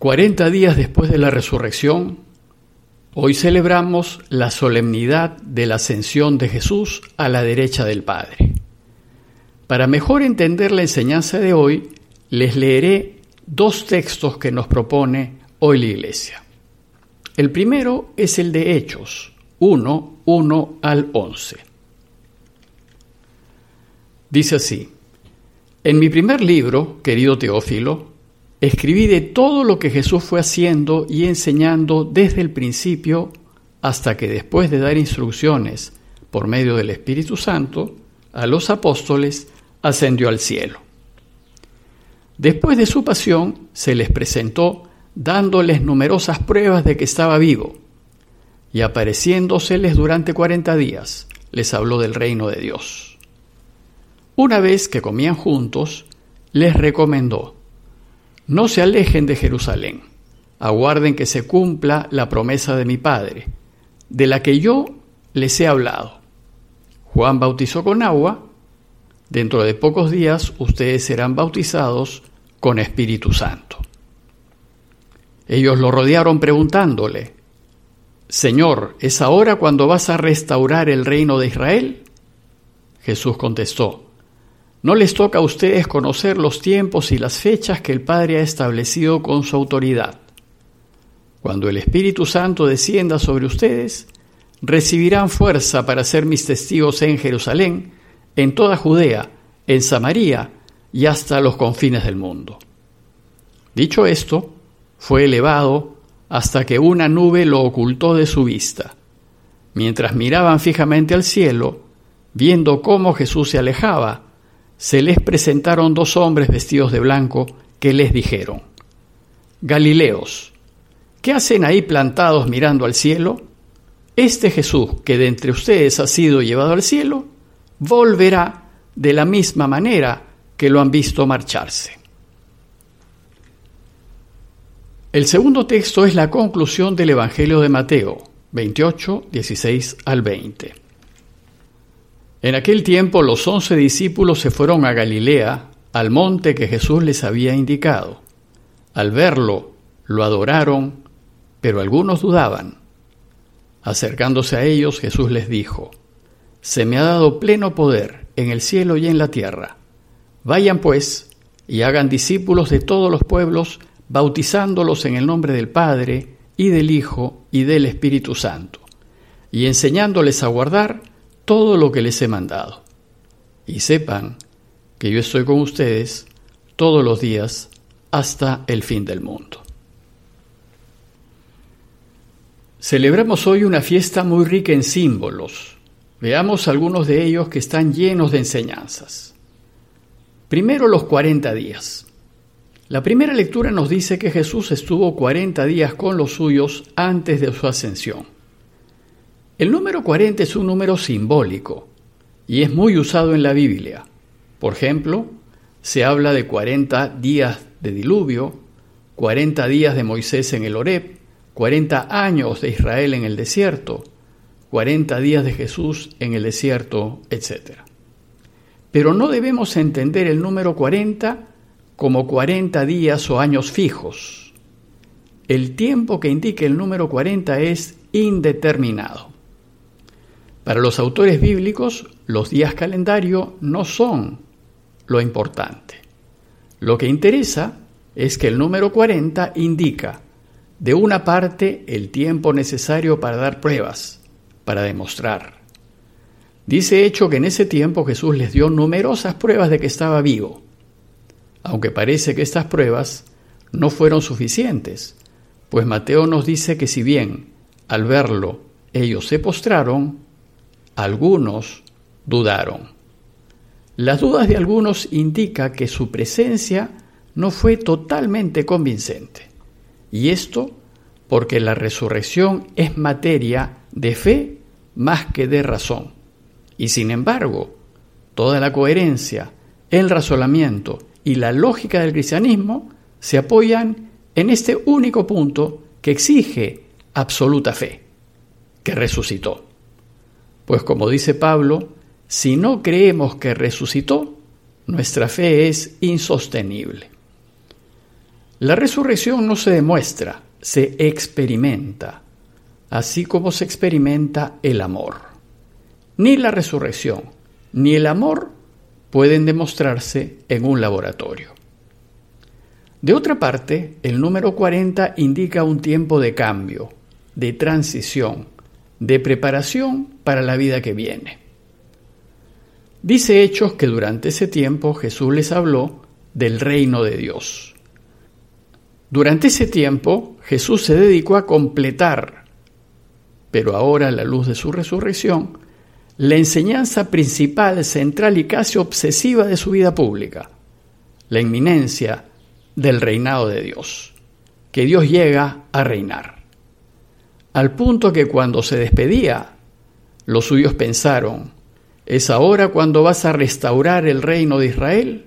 40 días después de la resurrección, hoy celebramos la solemnidad de la ascensión de Jesús a la derecha del Padre. Para mejor entender la enseñanza de hoy, les leeré dos textos que nos propone hoy la Iglesia. El primero es el de Hechos 1, 1 al 11. Dice así, en mi primer libro, querido Teófilo, Escribí de todo lo que Jesús fue haciendo y enseñando desde el principio hasta que después de dar instrucciones por medio del Espíritu Santo a los apóstoles, ascendió al cielo. Después de su pasión, se les presentó dándoles numerosas pruebas de que estaba vivo, y apareciéndoseles durante cuarenta días, les habló del reino de Dios. Una vez que comían juntos, les recomendó, no se alejen de Jerusalén, aguarden que se cumpla la promesa de mi Padre, de la que yo les he hablado. Juan bautizó con agua, dentro de pocos días ustedes serán bautizados con Espíritu Santo. Ellos lo rodearon preguntándole, Señor, ¿es ahora cuando vas a restaurar el reino de Israel? Jesús contestó, no les toca a ustedes conocer los tiempos y las fechas que el Padre ha establecido con su autoridad. Cuando el Espíritu Santo descienda sobre ustedes, recibirán fuerza para ser mis testigos en Jerusalén, en toda Judea, en Samaria y hasta los confines del mundo. Dicho esto, fue elevado hasta que una nube lo ocultó de su vista. Mientras miraban fijamente al cielo, viendo cómo Jesús se alejaba, se les presentaron dos hombres vestidos de blanco que les dijeron, Galileos, ¿qué hacen ahí plantados mirando al cielo? Este Jesús que de entre ustedes ha sido llevado al cielo, volverá de la misma manera que lo han visto marcharse. El segundo texto es la conclusión del Evangelio de Mateo, 28, 16 al 20. En aquel tiempo los once discípulos se fueron a Galilea, al monte que Jesús les había indicado. Al verlo, lo adoraron, pero algunos dudaban. Acercándose a ellos, Jesús les dijo, Se me ha dado pleno poder en el cielo y en la tierra. Vayan pues y hagan discípulos de todos los pueblos, bautizándolos en el nombre del Padre, y del Hijo, y del Espíritu Santo, y enseñándoles a guardar todo lo que les he mandado. Y sepan que yo estoy con ustedes todos los días hasta el fin del mundo. Celebramos hoy una fiesta muy rica en símbolos. Veamos algunos de ellos que están llenos de enseñanzas. Primero los 40 días. La primera lectura nos dice que Jesús estuvo 40 días con los suyos antes de su ascensión. El número 40 es un número simbólico y es muy usado en la Biblia. Por ejemplo, se habla de 40 días de diluvio, 40 días de Moisés en el Horeb, 40 años de Israel en el desierto, 40 días de Jesús en el desierto, etc. Pero no debemos entender el número 40 como 40 días o años fijos. El tiempo que indica el número 40 es indeterminado. Para los autores bíblicos, los días calendario no son lo importante. Lo que interesa es que el número 40 indica, de una parte, el tiempo necesario para dar pruebas, para demostrar. Dice hecho que en ese tiempo Jesús les dio numerosas pruebas de que estaba vivo, aunque parece que estas pruebas no fueron suficientes, pues Mateo nos dice que si bien al verlo ellos se postraron, algunos dudaron. Las dudas de algunos indica que su presencia no fue totalmente convincente. Y esto porque la resurrección es materia de fe más que de razón. Y sin embargo, toda la coherencia, el razonamiento y la lógica del cristianismo se apoyan en este único punto que exige absoluta fe, que resucitó. Pues como dice Pablo, si no creemos que resucitó, nuestra fe es insostenible. La resurrección no se demuestra, se experimenta, así como se experimenta el amor. Ni la resurrección ni el amor pueden demostrarse en un laboratorio. De otra parte, el número 40 indica un tiempo de cambio, de transición, de preparación para la vida que viene. Dice Hechos que durante ese tiempo Jesús les habló del reino de Dios. Durante ese tiempo Jesús se dedicó a completar, pero ahora a la luz de su resurrección, la enseñanza principal, central y casi obsesiva de su vida pública, la inminencia del reinado de Dios, que Dios llega a reinar. Al punto que cuando se despedía, los suyos pensaron, ¿es ahora cuando vas a restaurar el reino de Israel?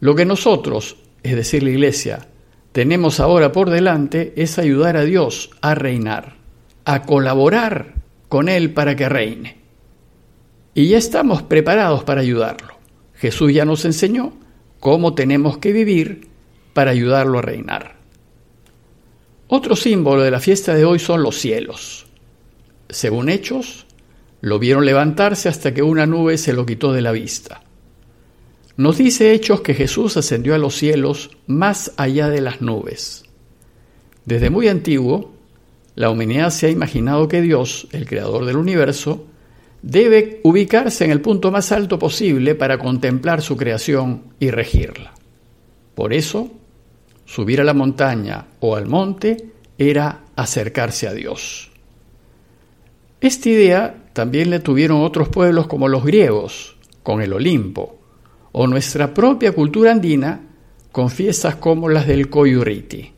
Lo que nosotros, es decir, la Iglesia, tenemos ahora por delante es ayudar a Dios a reinar, a colaborar con Él para que reine. Y ya estamos preparados para ayudarlo. Jesús ya nos enseñó cómo tenemos que vivir para ayudarlo a reinar. Otro símbolo de la fiesta de hoy son los cielos. Según Hechos, lo vieron levantarse hasta que una nube se lo quitó de la vista. Nos dice Hechos que Jesús ascendió a los cielos más allá de las nubes. Desde muy antiguo, la humanidad se ha imaginado que Dios, el creador del universo, debe ubicarse en el punto más alto posible para contemplar su creación y regirla. Por eso, subir a la montaña o al monte era acercarse a Dios. Esta idea también la tuvieron otros pueblos como los griegos, con el Olimpo, o nuestra propia cultura andina con fiestas como las del Coyuriti.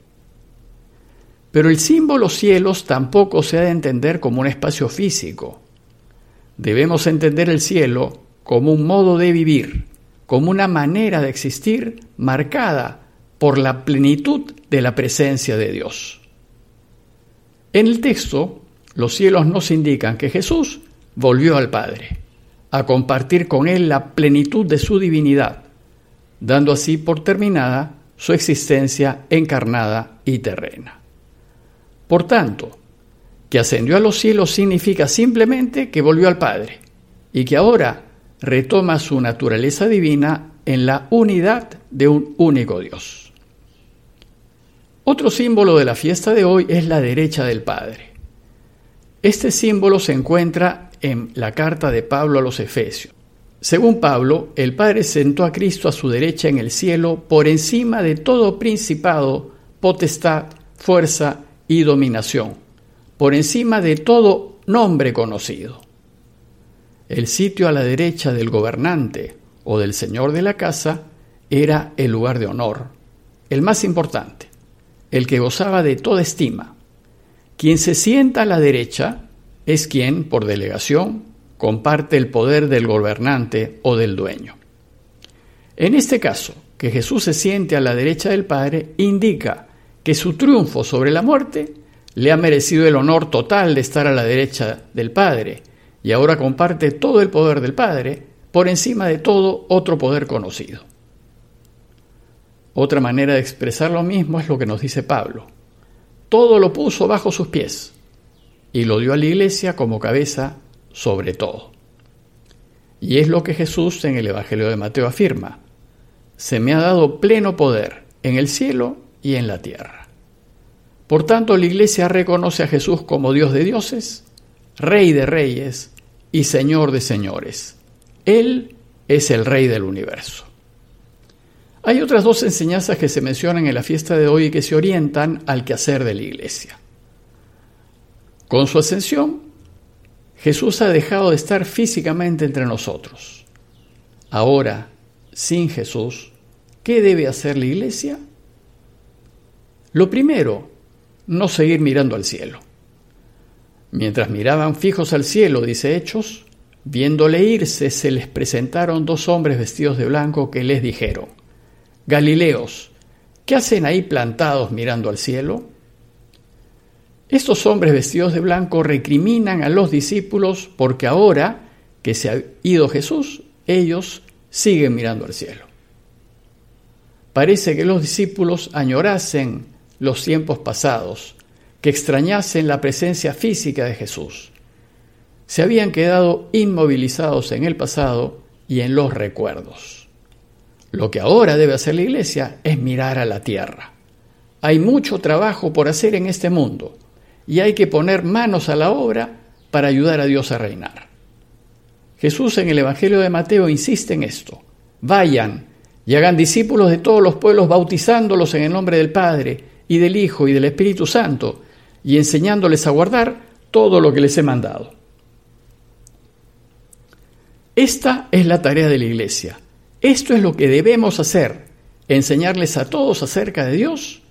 Pero el símbolo cielos tampoco se ha de entender como un espacio físico. Debemos entender el cielo como un modo de vivir, como una manera de existir marcada por la plenitud de la presencia de Dios. En el texto, los cielos nos indican que Jesús volvió al Padre, a compartir con Él la plenitud de su divinidad, dando así por terminada su existencia encarnada y terrena. Por tanto, que ascendió a los cielos significa simplemente que volvió al Padre y que ahora retoma su naturaleza divina en la unidad de un único Dios. Otro símbolo de la fiesta de hoy es la derecha del Padre. Este símbolo se encuentra en la carta de Pablo a los Efesios. Según Pablo, el Padre sentó a Cristo a su derecha en el cielo por encima de todo principado, potestad, fuerza y dominación, por encima de todo nombre conocido. El sitio a la derecha del gobernante o del señor de la casa era el lugar de honor, el más importante, el que gozaba de toda estima. Quien se sienta a la derecha es quien, por delegación, comparte el poder del gobernante o del dueño. En este caso, que Jesús se siente a la derecha del Padre indica que su triunfo sobre la muerte le ha merecido el honor total de estar a la derecha del Padre y ahora comparte todo el poder del Padre por encima de todo otro poder conocido. Otra manera de expresar lo mismo es lo que nos dice Pablo. Todo lo puso bajo sus pies y lo dio a la iglesia como cabeza sobre todo. Y es lo que Jesús en el Evangelio de Mateo afirma. Se me ha dado pleno poder en el cielo y en la tierra. Por tanto, la Iglesia reconoce a Jesús como Dios de dioses, Rey de reyes y Señor de señores. Él es el Rey del universo. Hay otras dos enseñanzas que se mencionan en la fiesta de hoy y que se orientan al quehacer de la Iglesia. Con su ascensión, Jesús ha dejado de estar físicamente entre nosotros. Ahora, sin Jesús, ¿qué debe hacer la Iglesia? Lo primero, no seguir mirando al cielo. Mientras miraban fijos al cielo, dice Hechos, viéndole irse, se les presentaron dos hombres vestidos de blanco que les dijeron, Galileos, ¿qué hacen ahí plantados mirando al cielo? Estos hombres vestidos de blanco recriminan a los discípulos porque ahora que se ha ido Jesús, ellos siguen mirando al cielo. parece que los discípulos añorasen los tiempos pasados, que extrañasen la presencia física de Jesús. Se habían quedado inmovilizados en el pasado y en los recuerdos. Lo que ahora debe hacer la Iglesia es mirar a la tierra. Hay mucho trabajo por hacer en este mundo y hay que poner manos a la obra para ayudar a Dios a reinar. Jesús en el Evangelio de Mateo insiste en esto. Vayan y hagan discípulos de todos los pueblos bautizándolos en el nombre del Padre y del Hijo y del Espíritu Santo y enseñándoles a guardar todo lo que les he mandado. Esta es la tarea de la Iglesia. Esto es lo que debemos hacer, enseñarles a todos acerca de Dios,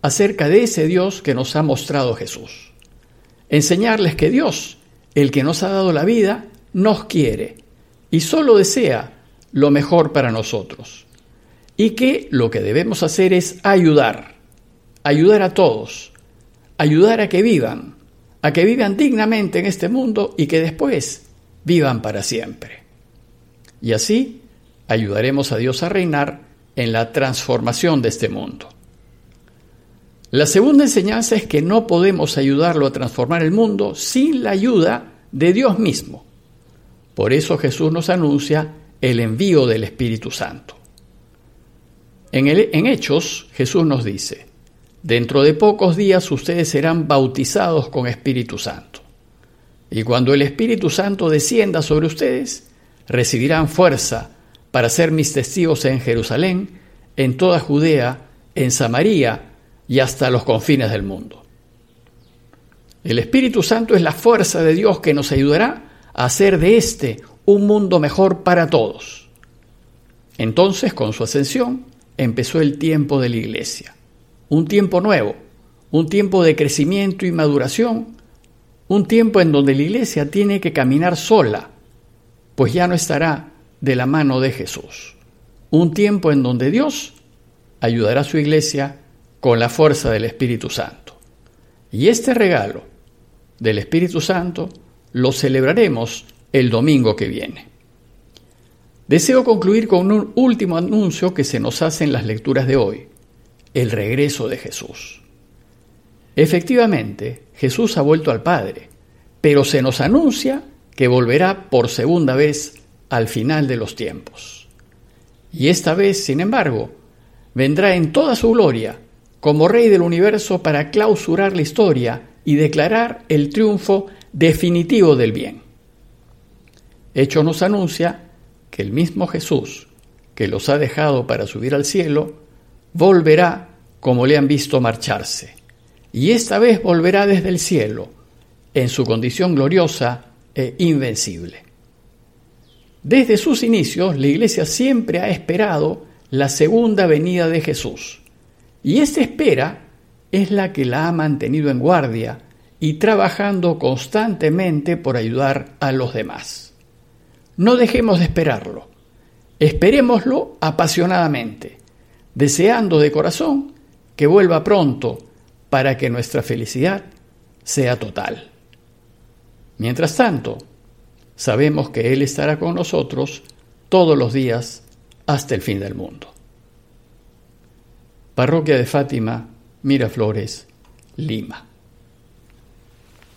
acerca de ese Dios que nos ha mostrado Jesús. Enseñarles que Dios, el que nos ha dado la vida, nos quiere y solo desea lo mejor para nosotros. Y que lo que debemos hacer es ayudar, ayudar a todos, ayudar a que vivan, a que vivan dignamente en este mundo y que después vivan para siempre. Y así ayudaremos a Dios a reinar en la transformación de este mundo. La segunda enseñanza es que no podemos ayudarlo a transformar el mundo sin la ayuda de Dios mismo. Por eso Jesús nos anuncia el envío del Espíritu Santo. En, en Hechos Jesús nos dice, dentro de pocos días ustedes serán bautizados con Espíritu Santo. Y cuando el Espíritu Santo descienda sobre ustedes, recibirán fuerza para ser mis testigos en Jerusalén, en toda Judea, en Samaria y hasta los confines del mundo. El Espíritu Santo es la fuerza de Dios que nos ayudará a hacer de este un mundo mejor para todos. Entonces, con su ascensión, empezó el tiempo de la iglesia, un tiempo nuevo, un tiempo de crecimiento y maduración, un tiempo en donde la iglesia tiene que caminar sola, pues ya no estará de la mano de Jesús. Un tiempo en donde Dios ayudará a su iglesia con la fuerza del Espíritu Santo. Y este regalo del Espíritu Santo lo celebraremos el domingo que viene. Deseo concluir con un último anuncio que se nos hace en las lecturas de hoy, el regreso de Jesús. Efectivamente, Jesús ha vuelto al Padre, pero se nos anuncia que volverá por segunda vez al final de los tiempos. Y esta vez, sin embargo, vendrá en toda su gloria como Rey del universo para clausurar la historia y declarar el triunfo definitivo del bien. Hecho nos anuncia que el mismo Jesús, que los ha dejado para subir al cielo, volverá como le han visto marcharse, y esta vez volverá desde el cielo, en su condición gloriosa e invencible. Desde sus inicios, la Iglesia siempre ha esperado la segunda venida de Jesús, y esta espera es la que la ha mantenido en guardia y trabajando constantemente por ayudar a los demás. No dejemos de esperarlo, esperémoslo apasionadamente, deseando de corazón que vuelva pronto para que nuestra felicidad sea total. Mientras tanto, sabemos que Él estará con nosotros todos los días hasta el fin del mundo. Parroquia de Fátima, Miraflores, Lima.